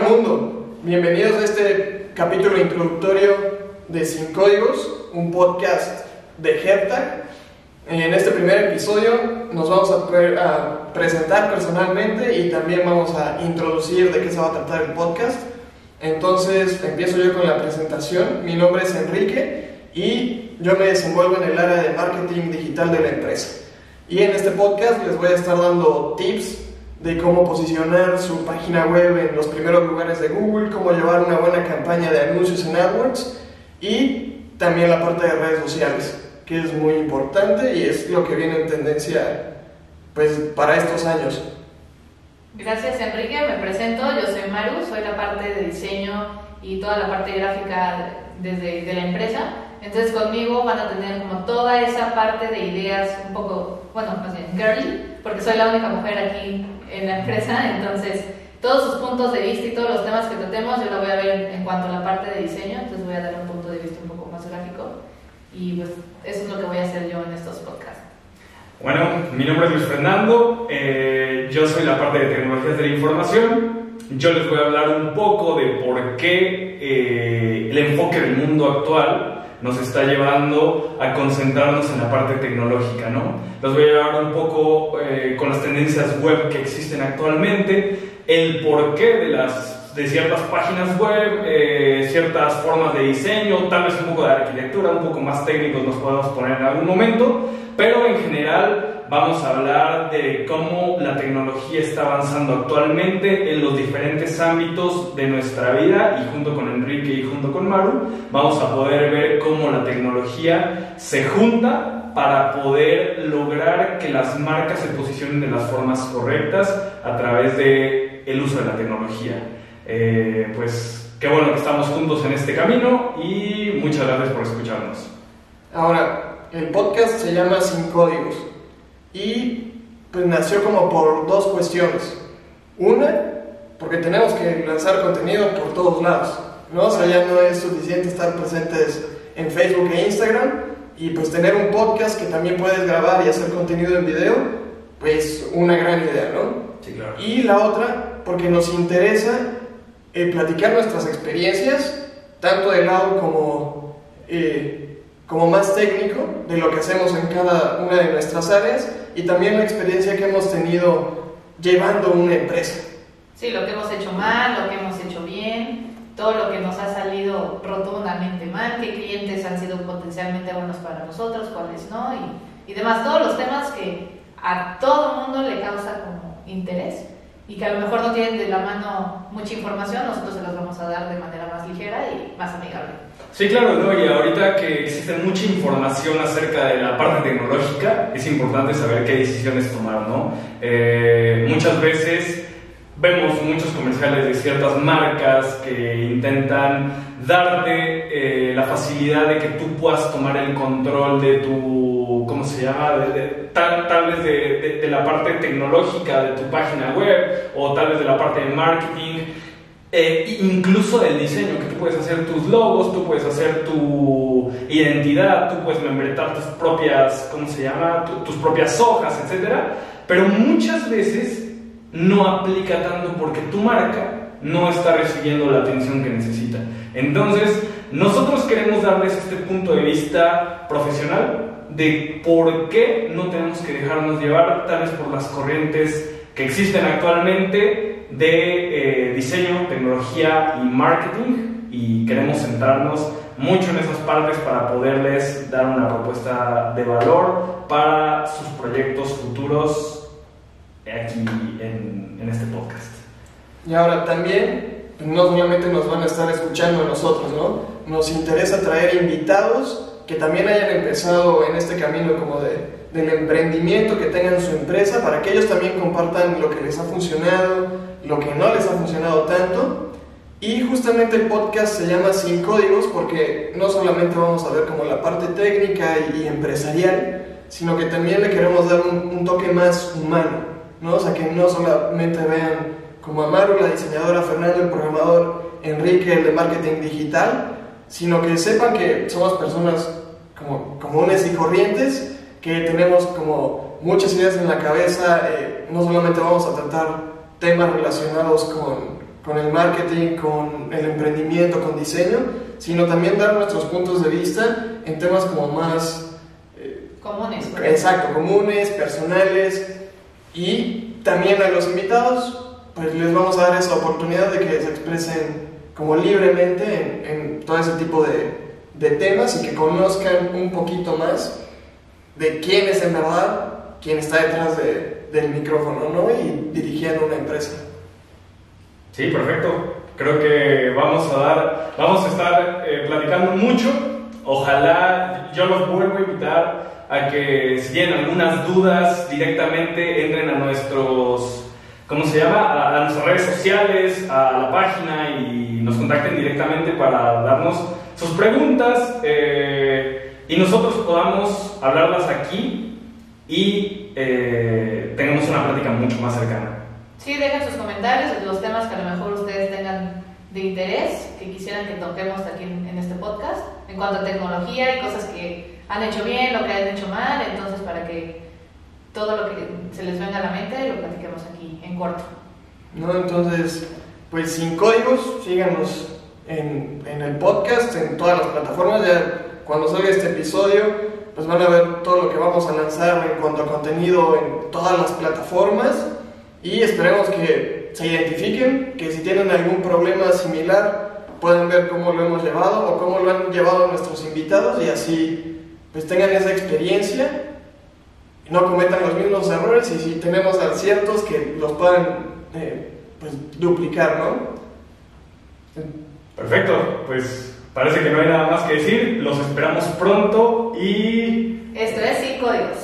Hola mundo, bienvenidos a este capítulo introductorio de Sin Códigos, un podcast de HeadTag. En este primer episodio nos vamos a, pre- a presentar personalmente y también vamos a introducir de qué se va a tratar el podcast. Entonces empiezo yo con la presentación. Mi nombre es Enrique y yo me desenvuelvo en el área de marketing digital de la empresa. Y en este podcast les voy a estar dando tips de cómo posicionar su página web en los primeros lugares de Google, cómo llevar una buena campaña de anuncios en AdWords y también la parte de redes sociales, que es muy importante y es lo que viene en tendencia pues para estos años. Gracias Enrique, me presento, yo soy Maru, soy la parte de diseño y toda la parte gráfica desde de la empresa. Entonces conmigo van a tener como toda esa parte de ideas un poco, bueno, más bien girly, porque soy la única mujer aquí en la empresa, entonces todos sus puntos de vista y todos los temas que tratemos yo lo voy a ver en cuanto a la parte de diseño, entonces voy a dar un punto de vista un poco más gráfico y pues eso es lo que voy a hacer yo en estos podcasts. Bueno, mi nombre es Luis Fernando, eh, yo soy la parte de tecnologías de la información. Yo les voy a hablar un poco de por qué eh, el enfoque del mundo actual nos está llevando a concentrarnos en la parte tecnológica, ¿no? Los voy a llevar un poco eh, con las tendencias web que existen actualmente, el porqué de las de ciertas páginas web, eh, ciertas formas de diseño, tal vez un poco de arquitectura, un poco más técnicos nos podemos poner en algún momento, pero en general vamos a hablar de cómo la tecnología está avanzando actualmente en los diferentes ámbitos de nuestra vida y junto con Enrique y junto con Maru vamos a poder ver cómo la tecnología se junta para poder lograr que las marcas se posicionen de las formas correctas a través de el uso de la tecnología. Eh, pues qué bueno que estamos juntos en este camino y muchas gracias por escucharnos. Ahora, el podcast se llama Sin Códigos y pues nació como por dos cuestiones. Una, porque tenemos que lanzar contenido por todos lados, ¿no? O sea, ya no es suficiente estar presentes en Facebook e Instagram y pues tener un podcast que también puedes grabar y hacer contenido en video, pues una gran idea, ¿no? Sí, claro. Y la otra, porque nos interesa eh, platicar nuestras experiencias, tanto de lado como, eh, como más técnico, de lo que hacemos en cada una de nuestras áreas, y también la experiencia que hemos tenido llevando una empresa. Sí, lo que hemos hecho mal, lo que hemos hecho bien, todo lo que nos ha salido rotundamente mal, qué clientes han sido potencialmente buenos para nosotros, cuáles no, y, y demás, todos los temas que a todo mundo le causa como interés y que a lo mejor no tienen de la mano mucha información, nosotros se las vamos a dar de manera más ligera y más amigable. Sí, claro, ¿no? Y ahorita que existe mucha información acerca de la parte tecnológica, es importante saber qué decisiones tomar, ¿no? Eh, muchas veces vemos muchos comerciales de ciertas marcas que intentan darte eh, la facilidad de que tú puedas tomar el control de tu, ¿cómo se llama? De, de, tal, tal, vez de, de, la parte tecnológica de tu página web o tal vez de la parte de marketing. Eh, incluso del diseño, que tú puedes hacer tus logos, tú puedes hacer tu identidad, tú puedes membretar tus propias, ¿cómo se llama? Tu, tus propias hojas, etc. Pero muchas veces no aplica tanto porque tu marca no está recibiendo la atención que necesita. Entonces, nosotros queremos darles este punto de vista profesional de por qué no tenemos que dejarnos llevar tal por las corrientes que existen actualmente de eh, diseño, tecnología y marketing y queremos centrarnos mucho en esas partes para poderles dar una propuesta de valor para sus proyectos futuros aquí en, este podcast. Y ahora también, no solamente nos van a estar escuchando a nosotros, ¿no? Nos interesa traer invitados que también hayan empezado en este camino como de, del emprendimiento, que tengan su empresa, para que ellos también compartan lo que les ha funcionado, lo que no les ha funcionado tanto. Y justamente el podcast se llama Sin Códigos porque no solamente vamos a ver como la parte técnica y, empresarial, sino que también le queremos dar un, toque más humano, ¿no? O sea, que no solamente vean como Amaru, la diseñadora, Fernando, el programador, Enrique, el de marketing digital, sino que sepan que somos personas como comunes y corrientes, que tenemos como muchas ideas en la cabeza, eh, no solamente vamos a tratar temas relacionados con, con el marketing, con el emprendimiento, con diseño, sino también dar nuestros puntos de vista en temas como más... Eh, comunes. Exacto, comunes, personales y también a los invitados pues les vamos a dar esa oportunidad de que se expresen como libremente en, todo ese tipo de, de temas y que conozcan un poquito más de quién es en verdad quien está detrás de, del micrófono ¿no? y dirigiendo una empresa. Sí, perfecto. Creo que vamos a dar, vamos a estar eh, platicando mucho. Ojalá yo los vuelvo a invitar a que si tienen algunas dudas directamente entren a nuestros, ¿cómo se llama? A, nuestras redes sociales, a la página y nos contacten directamente para darnos sus preguntas eh, y nosotros podamos hablarlas aquí y eh, tengamos una plática mucho más cercana. Sí, dejen sus comentarios de los temas que a lo mejor ustedes tengan de interés, que quisieran que toquemos aquí en, este podcast, en cuanto a tecnología y cosas que han hecho bien, lo que han hecho mal, entonces para que todo lo que se les venga a la mente lo platiquemos aquí en corto. No, entonces, pues sin códigos, síganos en, en el podcast, en todas las plataformas, ya cuando salga este episodio pues van a ver todo lo que vamos a lanzar en cuanto a contenido en todas las plataformas y esperemos que se identifiquen, que si tienen algún problema similar puedan ver cómo lo hemos llevado o cómo lo han llevado nuestros invitados y así pues tengan esa experiencia y no cometan los mismos errores y si tenemos aciertos que los puedan eh, pues, duplicar, ¿no? Perfecto, pues Parece que no hay nada más que decir. Los esperamos pronto y... Esto es Sin Códigos.